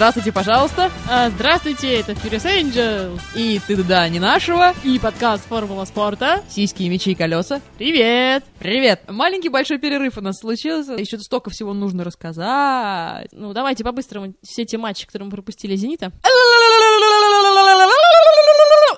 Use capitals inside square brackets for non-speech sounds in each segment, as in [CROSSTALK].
Здравствуйте, пожалуйста. А, здравствуйте, это Furious Angel И ты да, не нашего. и подкаст Формула спорта. Сиськи, мечи и колеса. Привет! Привет. Маленький большой перерыв у нас случился. Еще столько всего нужно рассказать. Ну, давайте по-быстрому все те матчи, которые мы пропустили «Зенита».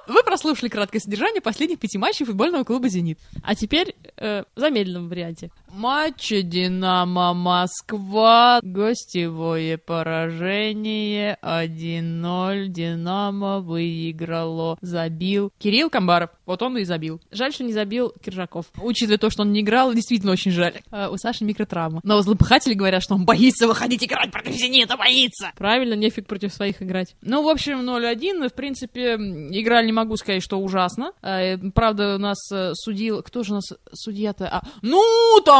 Вы прослушали краткое содержание последних пяти матчей футбольного клуба «Зенит». А теперь э, в замедленном варианте. Матч «Динамо Москва». Гостевое поражение 1-0. «Динамо» выиграло. Забил Кирилл Камбаров. Вот он и забил. Жаль, что не забил Киржаков. Учитывая то, что он не играл, действительно очень жаль. Э, у Саши микротравма. Но злопыхатели говорят, что он боится выходить играть против «Зенита», боится. Правильно, нефиг против своих играть. Ну, в общем, 0-1. В принципе, игра не могу сказать, что ужасно. Э, Правда, у нас э, судил... Кто же у нас судья-то? А, ну,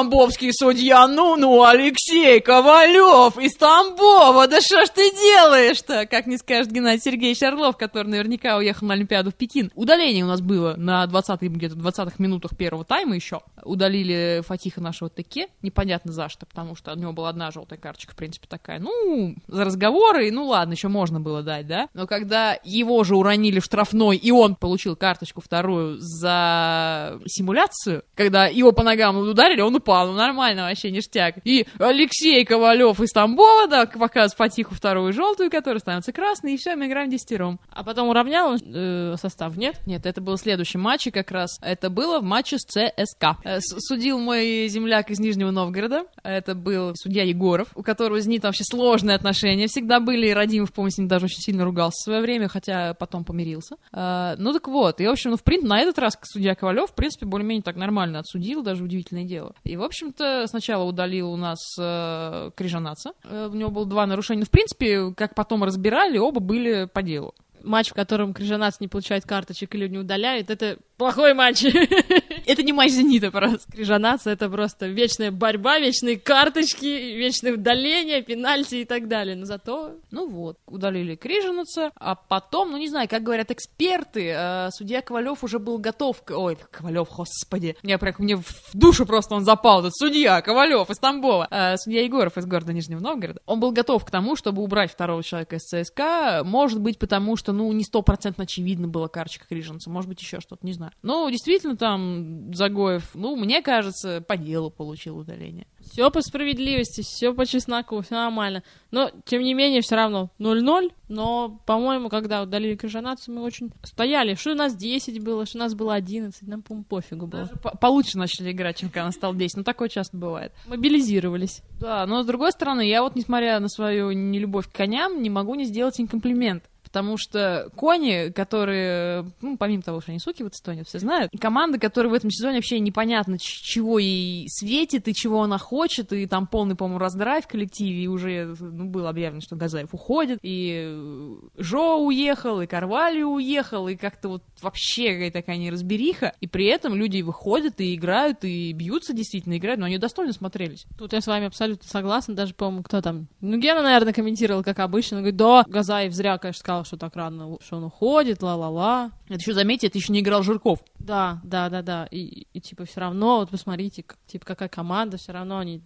тамбовский судья, ну-ну, Алексей Ковалев из Тамбова. Да что ж ты делаешь-то? Как не скажет Геннадий Сергеевич Орлов, который наверняка уехал на Олимпиаду в Пекин. Удаление у нас было на 20 где-то 20 минутах первого тайма еще. Удалили Фатиха нашего Теке. Непонятно за что, потому что у него была одна желтая карточка, в принципе, такая. Ну, за разговоры, ну ладно, еще можно было дать, да? Но когда его же уронили в штрафной, и он получил карточку вторую за симуляцию, когда его по ногам ударили, он упал, ну нормально вообще, ништяк. И Алексей Ковалев из Тамбова, да, показывает Фатиху вторую желтую, которая становится красной, и все, мы играем десятером. А потом уравнял он, э, состав, нет? Нет, это был следующий матч, и как раз это было в матче с ЦСКА. Э, Судил мой земляк из Нижнего Новгорода. Это был судья Егоров, у которого с Зенитом вообще сложные отношения всегда были. И Радимов, помню, с ним даже очень сильно ругался в свое время, хотя потом помирился. Э, Ну так вот, и в общем, ну в принципе, на этот раз судья Ковалев, в принципе, более-менее так нормально отсудил, даже удивительное дело. И, в общем-то, сначала удалил у нас э, Крижанаца. Э, у него было два нарушения. Но, в принципе, как потом разбирали, оба были по делу. Матч, в котором Крыжанац не получает карточек или не удаляет, это плохой матч. [LAUGHS] Это не матч Зенита просто. Крыжанац — это просто вечная борьба, вечные карточки, вечные удаления, пенальти и так далее. Но зато Ну вот, удалили Крижинаца, а потом, ну не знаю, как говорят эксперты, э, судья Ковалев уже был готов, к- ой, Ковалев, господи, мне прям мне в душу просто он запал, этот судья Ковалев из Тамбова, Э, судья Егоров из города Нижнего Новгорода, он был готов к тому, чтобы убрать второго человека из ЦСКА, может быть, потому что, ну, не стопроцентно очевидно была карточка Крижинца, может быть, еще что-то, не знаю. Ну, действительно, там Загоев, ну, мне кажется, по делу получил удаление. все по справедливости, все по чесноку, все нормально. Но, тем не менее, все равно 0-0. Но, по-моему, когда удалили Крыжанацу, мы очень стояли. Что у нас 10 было, что у нас было 11, нам, по-моему, пофигу было. Даже по- получше начали играть, чем когда стал 10, ну, такое часто бывает. Мобилизировались. Да, но с другой стороны, я вот, несмотря на свою нелюбовь к коням, не могу не сделать им комплимент. Потому что кони, которые, ну, помимо того, что они суки в Эстонии, все знают, команда, которая в этом сезоне вообще непонятно, чего ей светит и чего она хочет, и там полный, по-моему, раздрай в коллективе, и уже ну, было объявлено, что Газаев уходит, и э, Жо уехал, и Карвалью уехал, и как-то вот вообще такая неразбериха, и при этом люди выходят и играют, и бьются действительно, играют, но они достойно смотрелись. Тут я с вами абсолютно согласна, даже, по-моему, кто там... Ну, Гена, наверное, комментировал, как обычно. Он говорит, да, Газаев зря, конечно, сказал, что так рано, что он уходит, ла-ла-ла. Это еще, заметьте, это еще не играл Жирков. Да, да, да, да. И, и, типа все равно, вот посмотрите, как, типа какая команда, все равно они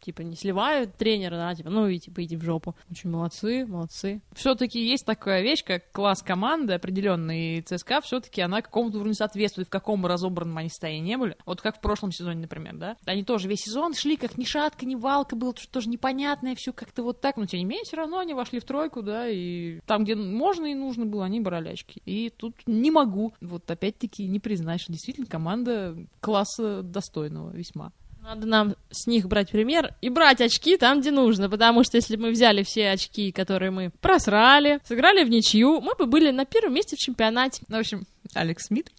типа не сливают тренера, да, типа, ну и типа иди в жопу. Очень молодцы, молодцы. Все-таки есть такая вещь, как класс команды определенный. И ЦСКА все-таки она какому-то уровню соответствует, в каком разобранном они состоянии не были. Вот как в прошлом сезоне, например, да? Они тоже весь сезон шли, как ни шатка, ни валка, было тоже непонятное, все как-то вот так. Но тем не менее, все равно они вошли в тройку, да, и там, где можно и нужно было, они брали очки. И тут не могу, вот опять-таки, не признать, что действительно команда класса достойного весьма. Надо нам с них брать пример и брать очки там, где нужно, потому что если бы мы взяли все очки, которые мы просрали, сыграли в ничью, мы бы были на первом месте в чемпионате. Ну, в общем, Алекс Смит.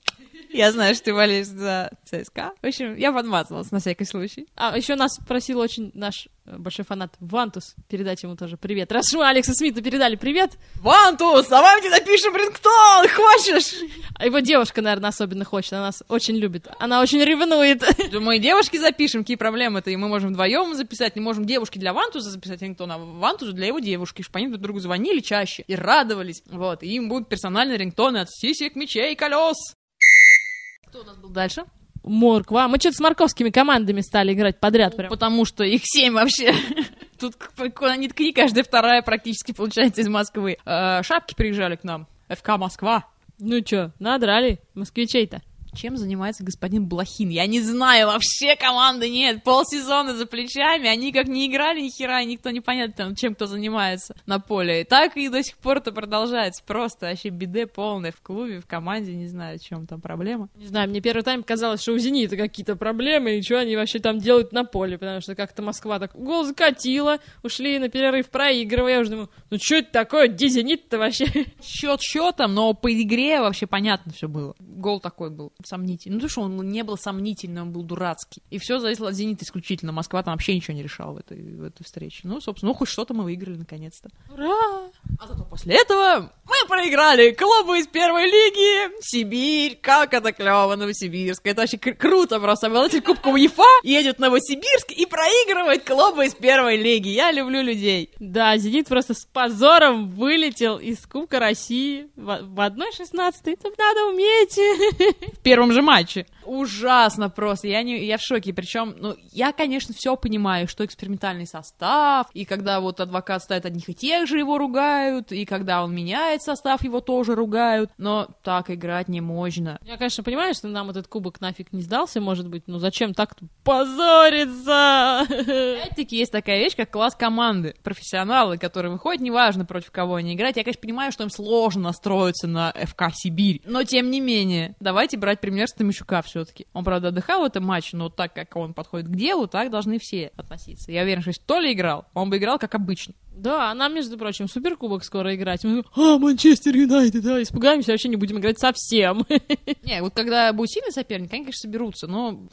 Я знаю, что ты болеешь за ЦСКА. В общем, я подмазывалась на всякий случай. А еще нас просил очень наш э, большой фанат Вантус передать ему тоже привет. Раз мы Алекса Смита передали привет, Вантус, давай мне напишем рингтон, хочешь? а его девушка, наверное, особенно хочет, она нас очень любит. Она очень ревнует. Мы девушки запишем, какие проблемы-то, и мы можем вдвоем записать, не можем девушке для Вантуза записать рингтон, а Вантузу для его девушки, чтобы они друг другу звонили чаще и радовались, вот, и им будут персональные рингтоны от сисек, мечей и колес. Кто у нас был дальше? Морква. Мы что-то с морковскими командами стали играть подряд прям. Потому что их семь вообще. [LAUGHS] Тут не ткни, каждая вторая практически получается из Москвы. Э, шапки приезжали к нам. ФК Москва. Ну чё, надрали москвичей-то. Чем занимается господин Блохин? Я не знаю, вообще команды нет. Полсезона за плечами, они как не играли ни хера, и никто не понятно, там, чем кто занимается на поле. И так и до сих пор это продолжается. Просто вообще беде полное в клубе, в команде, не знаю, в чем там проблема. Не знаю, мне первый тайм казалось, что у «Зенита» какие-то проблемы, и что они вообще там делают на поле, потому что как-то Москва так гол закатила, ушли на перерыв проигрывая. Я уже думаю, ну что это такое, где «Зенит»-то вообще? Счет счетом, но по игре вообще понятно все было. Гол такой был сомнительный. Ну, то, что он не был сомнительным, он был дурацкий. И все зависело от «Зенита» исключительно. Москва там вообще ничего не решала в этой, в этой встрече. Ну, собственно, ну, хоть что-то мы выиграли наконец-то. Ура! А зато после этого мы проиграли клубу из первой лиги Сибирь. Как это клево, Новосибирск. Это вообще кр- круто просто. Обладатель Кубка УЕФА едет в Новосибирск и проигрывает клубу из первой лиги. Я люблю людей. Да, «Зенит» просто с позором вылетел из Кубка России в, в 1-16. Это надо уметь. [LAUGHS] В первом же матче. Ужасно просто. Я, не, я в шоке. Причем, ну, я, конечно, все понимаю, что экспериментальный состав, и когда вот адвокат ставит одних и тех же его ругают, и когда он меняет состав, его тоже ругают. Но так играть не можно. Я, конечно, понимаю, что нам этот кубок нафиг не сдался, может быть, но зачем так позориться? Опять-таки есть такая вещь, как класс команды. Профессионалы, которые выходят, неважно против кого они играть. Я, конечно, понимаю, что им сложно настроиться на ФК Сибирь. Но, тем не менее, давайте брать пример с Томищука все-таки. Он, правда, отдыхал в этом матче, но так как он подходит к делу, так должны все относиться. Я уверен, что если Толя играл, он бы играл как обычно. Да, а нам, между прочим, суперкубок скоро играть. Мы, а, Манчестер Юнайтед, да, испугаемся, вообще не будем играть совсем. [LAUGHS] Не, вот когда будет сильный соперник, они, конечно, соберутся, но...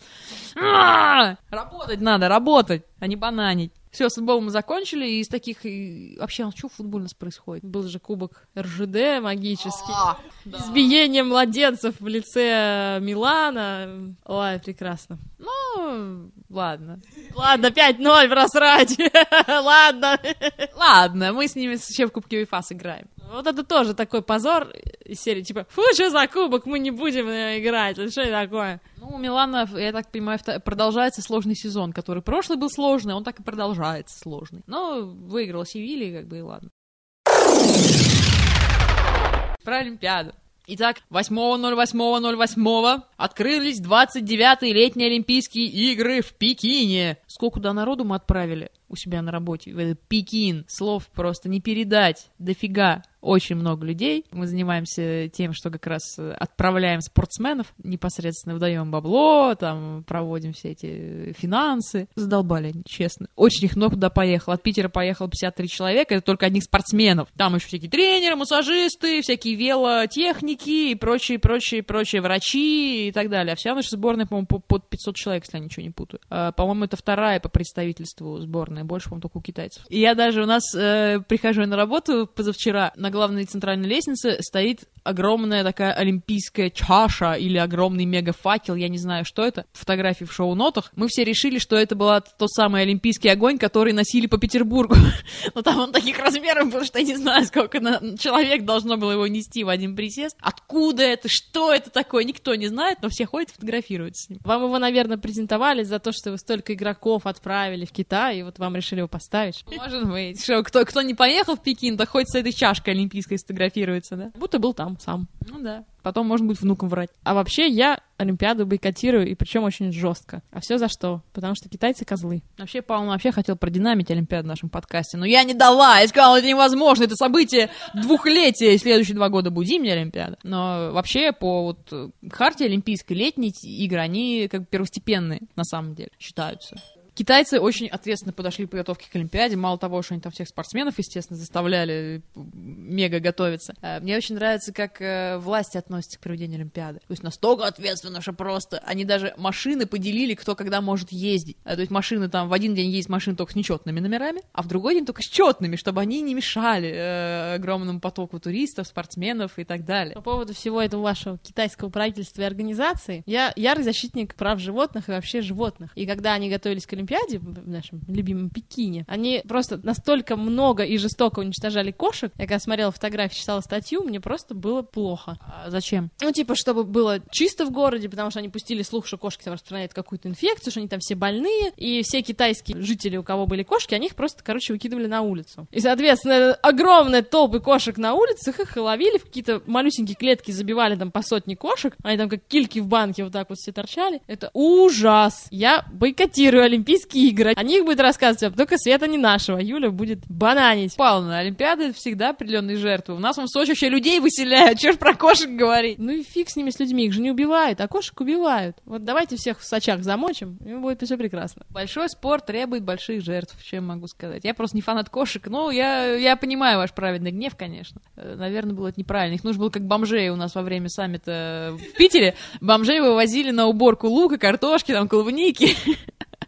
А! Работать надо, работать, а не бананить. Все, с футболом мы закончили, и из таких... и Вообще, а что в футболе у нас происходит? Был же кубок РЖД магический. А, Избиение младенцев в лице Милана. Ой, прекрасно. Ну, ладно. Ладно, 5-0 просрать. [LAUGHS] Ладно. Ладно, мы с ними еще в Кубке УЕФА сыграем. Вот это тоже такой позор из серии, типа, фу, что за кубок, мы не будем э, играть, что это такое? Ну, у Милана, я так понимаю, продолжается сложный сезон, который прошлый был сложный, он так и продолжается сложный. Но выиграл Севилья, как бы и ладно. Про Олимпиаду. Итак, 8.08.08 открылись 29-е летние Олимпийские игры в Пекине. Сколько туда народу мы отправили у себя на работе? В этот Пекин. Слов просто не передать. Дофига. Очень много людей. Мы занимаемся тем, что как раз отправляем спортсменов, непосредственно выдаем бабло, там проводим все эти финансы. Задолбали честно. Очень их много туда поехало. От Питера поехало 53 человека, это только одних спортсменов. Там еще всякие тренеры, массажисты, всякие велотехники и прочие, прочие, прочие врачи и так далее. А вся наша сборная, по-моему, по- под 500 человек, если я ничего не путаю. А, по-моему, это вторая по представительству сборная, больше, по-моему, только у китайцев. И я даже у нас э, прихожу на работу позавчера, на главной центральной лестнице стоит огромная такая олимпийская чаша или огромный мегафакел, я не знаю, что это, фотографии в шоу-нотах. Мы все решили, что это был тот самый олимпийский огонь, который носили по Петербургу. [LAUGHS] Но там он таких размеров был, что я не знаю, сколько на- человек должно было его нести в один присест. Откуда это, что это такое, никто не знает, но все ходят и фотографируются с ним. Вам его, наверное, презентовали за то, что вы столько игроков отправили в Китай, и вот вам решили его поставить. Может быть. Что, кто, кто не поехал в Пекин, да хоть с этой чашкой олимпийской сфотографируется, да? Будто был там сам. Ну да. Потом можно будет внукам врать. А вообще я Олимпиаду бойкотирую, и причем очень жестко. А все за что? Потому что китайцы козлы. Вообще, Павел вообще хотел продинамить Олимпиаду в нашем подкасте, но я не дала. Я сказала, это невозможно, это событие двухлетия, и следующие два года будет зимняя Олимпиада. Но вообще, по вот э, харте олимпийской летние т- игры, они как бы первостепенные, на самом деле, считаются. Китайцы очень ответственно подошли к подготовке к Олимпиаде. Мало того, что они там всех спортсменов, естественно, заставляли э, мега готовиться. Э, Мне очень нравится, как э, власти относятся к проведению Олимпиады. То есть настолько ответственно, что просто они даже машины поделили, кто когда может ездить. То есть машины там в один день есть машины только с нечетными номерами, а в другой день только с четными, чтобы они не мешали огромному потоку туристов, спортсменов и так далее. По поводу всего этого вашего китайского правительства и организации, я ярый защитник прав животных и вообще животных. И когда они готовились к Олимпиаде, Олимпиаде, в нашем любимом Пекине, они просто настолько много и жестоко уничтожали кошек. Я когда смотрела фотографии, читала статью, мне просто было плохо. А зачем? Ну, типа, чтобы было чисто в городе, потому что они пустили слух, что кошки там распространяют какую-то инфекцию, что они там все больные, и все китайские жители, у кого были кошки, они их просто, короче, выкидывали на улицу. И, соответственно, огромные толпы кошек на улицах, их ловили в какие-то малюсенькие клетки, забивали там по сотне кошек, они там как кильки в банке вот так вот все торчали. Это ужас! Я бойкотирую Олимпийские игры. О них будет рассказывать, только Света не нашего. Юля будет бананить. Павловна, Олимпиады всегда определенные жертвы. У нас в Сочи вообще людей выселяют, чё ж про кошек говорить? Ну и фиг с ними, с людьми, их же не убивают, а кошек убивают. Вот давайте всех в Сочах замочим, и будет все прекрасно. Большой спорт требует больших жертв, чем могу сказать. Я просто не фанат кошек, но я, я понимаю ваш праведный гнев, конечно. Э, Наверное, было это неправильно. Их нужно было как бомжей у нас во время саммита в Питере. Бомжей вывозили на уборку лука, картошки, там, клубники.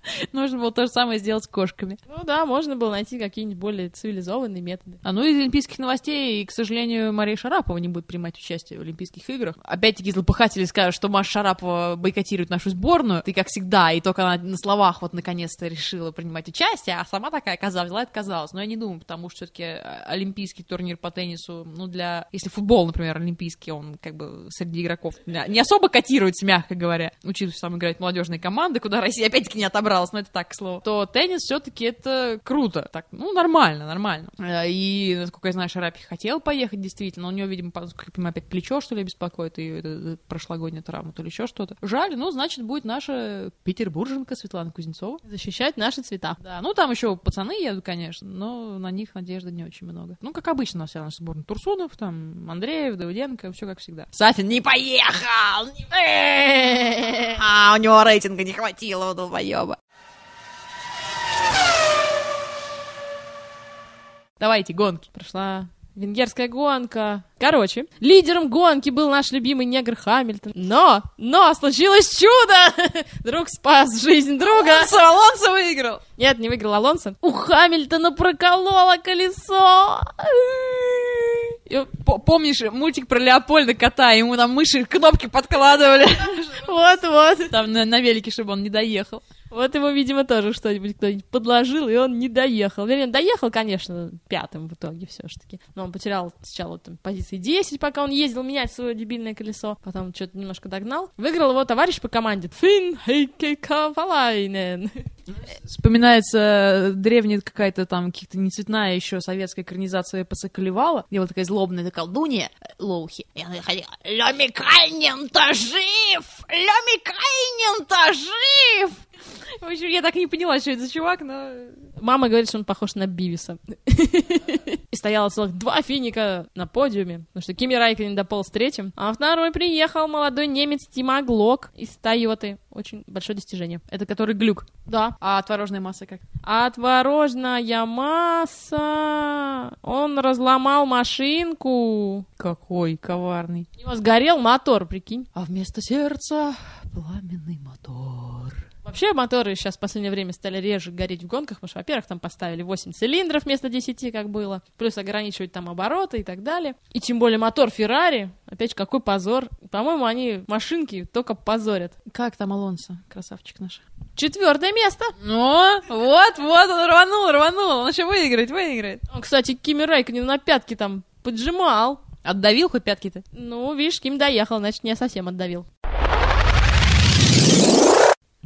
[LAUGHS] Нужно было то же самое сделать с кошками. Ну да, можно было найти какие-нибудь более цивилизованные методы. А ну из олимпийских новостей, к сожалению, Мария Шарапова не будет принимать участие в Олимпийских играх. Опять-таки злопыхатели скажут, что Маша Шарапова бойкотирует нашу сборную. Ты как всегда, и только она на словах вот наконец-то решила принимать участие, а сама такая оказалась, взяла и отказалась. Но я не думаю, потому что все-таки олимпийский турнир по теннису, ну для... Если футбол, например, олимпийский, он как бы среди игроков не особо котируется, мягко говоря. Учитывая, что там играют молодежные команды, куда Россия опять-таки не отобралась, но это так, к слову. То теннис все-таки это круто. Так, ну, нормально, нормально. Э, И, насколько я знаю, Шарапих хотел поехать, действительно, но у него, видимо, понимаю, опять плечо, что ли, беспокоит, и это, это прошлогодняя травма, то ли еще что-то. Жаль, ну, значит, будет наша петербурженка Светлана Кузнецова. Защищать наши цвета. Да, ну там еще пацаны едут, конечно, но на них надежды не очень много. Ну, как обычно, вся наша сборная Турсунов, там, Андреев, Давыденко, все как всегда. Сафин не поехал! Не- А, у него рейтинга не хватило, у долбоеба. Давайте, гонки. Прошла венгерская гонка. Короче, лидером гонки был наш любимый негр Хамильтон. Но, но, случилось чудо! [LAUGHS] Друг спас жизнь друга. Алонсо, Алонсо выиграл! Нет, не выиграл Алонсо. У Хамильтона прокололо колесо. Помнишь мультик про Леопольда кота? Ему там мыши кнопки подкладывали. [LAUGHS] Вот-вот. Там на, на велике, чтобы он не доехал. Вот ему, видимо, тоже что-нибудь кто-нибудь подложил, и он не доехал. Вернее, доехал, конечно, пятым в итоге все ж таки. Но он потерял сначала там, позиции 10, пока он ездил менять свое дебильное колесо. Потом что-то немножко догнал. Выиграл его товарищ по команде Фин Хейке Кавалайнен. Вспоминается древняя какая-то там каких-то нецветная еще советская экранизация эпоса Калевала, где вот такая злобная колдунья э, Лоухи. И она ходила «Лемикайнен-то жив! Лемикайнен-то жив!» В общем, я так и не поняла, что это за чувак, но... Мама говорит, что он похож на Бивиса. И стояло целых два финика на подиуме, потому что Кими Райконен дополз третьим, а второй приехал молодой немец Тима Глок из Тойоты. Очень большое достижение. Это который глюк. Да. А творожная масса как? А творожная масса... Он разломал машинку. Какой коварный. У него сгорел мотор, прикинь. А вместо сердца пламенный мотор. Вообще моторы сейчас в последнее время стали реже гореть в гонках, потому что, во-первых, там поставили 8 цилиндров вместо 10, как было, плюс ограничивать там обороты и так далее. И тем более мотор Феррари, опять же, какой позор. По-моему, они машинки только позорят. Как там Алонсо, красавчик наш? Четвертое место. Ну, вот, вот, он рванул, рванул. Он еще выиграет, выиграет. Он, кстати, Кими Райконен на пятки там поджимал. Отдавил хоть пятки-то? Ну, видишь, Ким доехал, значит, не совсем отдавил.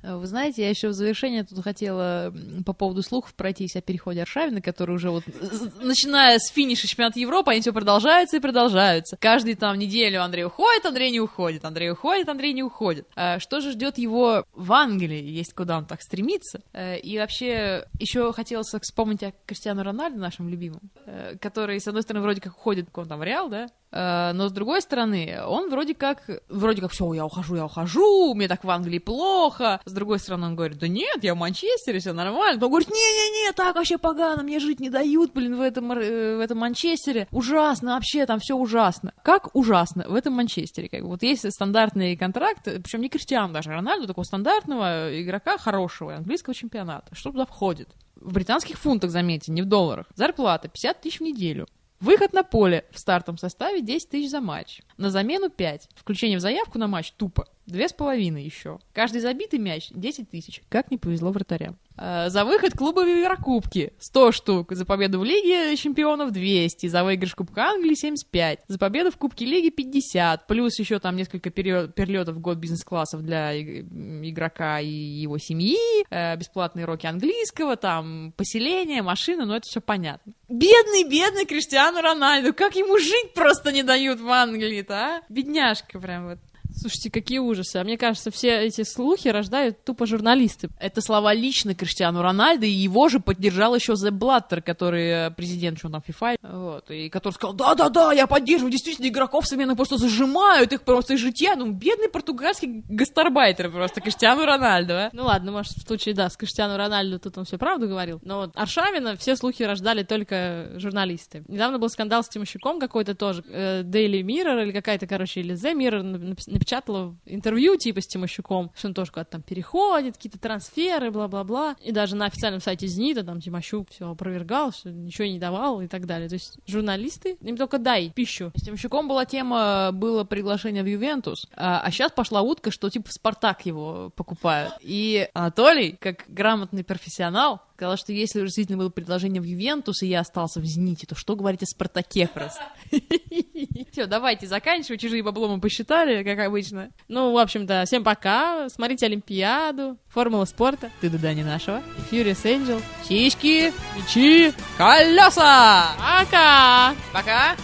Э, Вы знаете, я еще в завершение тут хотела по поводу слухов пройтись о переходе Аршавина, который уже вот, з- начиная с финиша чемпионата Европы, они все продолжаются и продолжаются. Каждую там неделю Андрей уходит, Андрей не уходит, Андрей уходит, Андрей не уходит. А Что же ждет его в Англии, есть куда он так стремится? Э, И вообще, еще хотелось вспомнить о Криштиану Рональду, нашем любимом, э, который, с одной стороны, вроде как уходит, он там в Реал, да, Э, но с другой стороны, он вроде как, вроде как, все, я ухожу, я ухожу, мне так в Англии плохо. С другой стороны, он говорит, да нет, я в Манчестере, все нормально. Но он говорит, не-не-не, так вообще погано, мне жить не дают, блин, в этом, э, в этом Манчестере. Ужасно, вообще там все ужасно. Как ужасно в этом Манчестере? Как. Вот есть стандартный контракт, причем не Криштиану даже, а Рональду, такого стандартного игрока хорошего английского чемпионата. Что туда входит? В британских фунтах, заметьте, не в долларах. Зарплата 50 тысяч в неделю. Выход на поле в стартовом составе 10 тысяч за матч. На замену 5. Включение в заявку на матч тупо. Две с половиной еще. Каждый забитый мяч 10 тысяч. Как не повезло вратарям. Э, За выход клуба в Еврокубки 100 штук. За победу в Лиге чемпионов 200. За выигрыш Кубка Англии 75. За победу в Кубке Лиги 50. Плюс еще там несколько пере- перелетов в год бизнес-классов для игрока и его семьи. э, Бесплатные уроки английского, там поселение, машина, но это все понятно. Бедный, бедный Криштиану Рональду. Как ему жить просто не дают в Англии-то, а? Бедняжка прям вот. Слушайте, какие ужасы. А мне кажется, все эти слухи рождают тупо журналисты. Это слова лично Криштиану Рональду, и его же поддержал еще Зе Блаттер, который э, президент, что там, FIFA, вот, и который сказал, да-да-да, я поддерживаю, действительно, игроков современных просто зажимают, их просто из житья, ну, бедный португальский гастарбайтер просто, Криштиану Рональду, а. Ну ладно, может, в случае, да, с Криштиану Рональду тут он все правду говорил. Но вот Аршавина все слухи рождали только журналисты. Недавно был скандал с Тимощуком какой-то тоже. э, Daily Mirror или какая-то, короче, или The Mirror нап- напечатала интервью типа с Тимощуком, что он тоже куда-то там переходит, какие-то трансферы, бла-бла-бла. И даже на официальном сайте «Зенита» там Тимощук все опровергал, что ничего не давал и так далее. То есть журналисты, им только дай пищу. С Тимощуком была тема, было приглашение в Ювентус, а, сейчас пошла утка, что типа в Спартак его покупают. И Анатолий, как грамотный профессионал, сказал, что если уже действительно было предложение в Ювентус, и я остался в Зените, то что говорить о Спартаке просто? [LAUGHS] Все, давайте заканчивать, чужие бабло мы посчитали, как обычно. Ну, в общем-то, всем пока. Смотрите Олимпиаду, Формула спорта, Ты да не нашего. Furious Angel. Сиськи, мечи, колеса! Пока! Пока!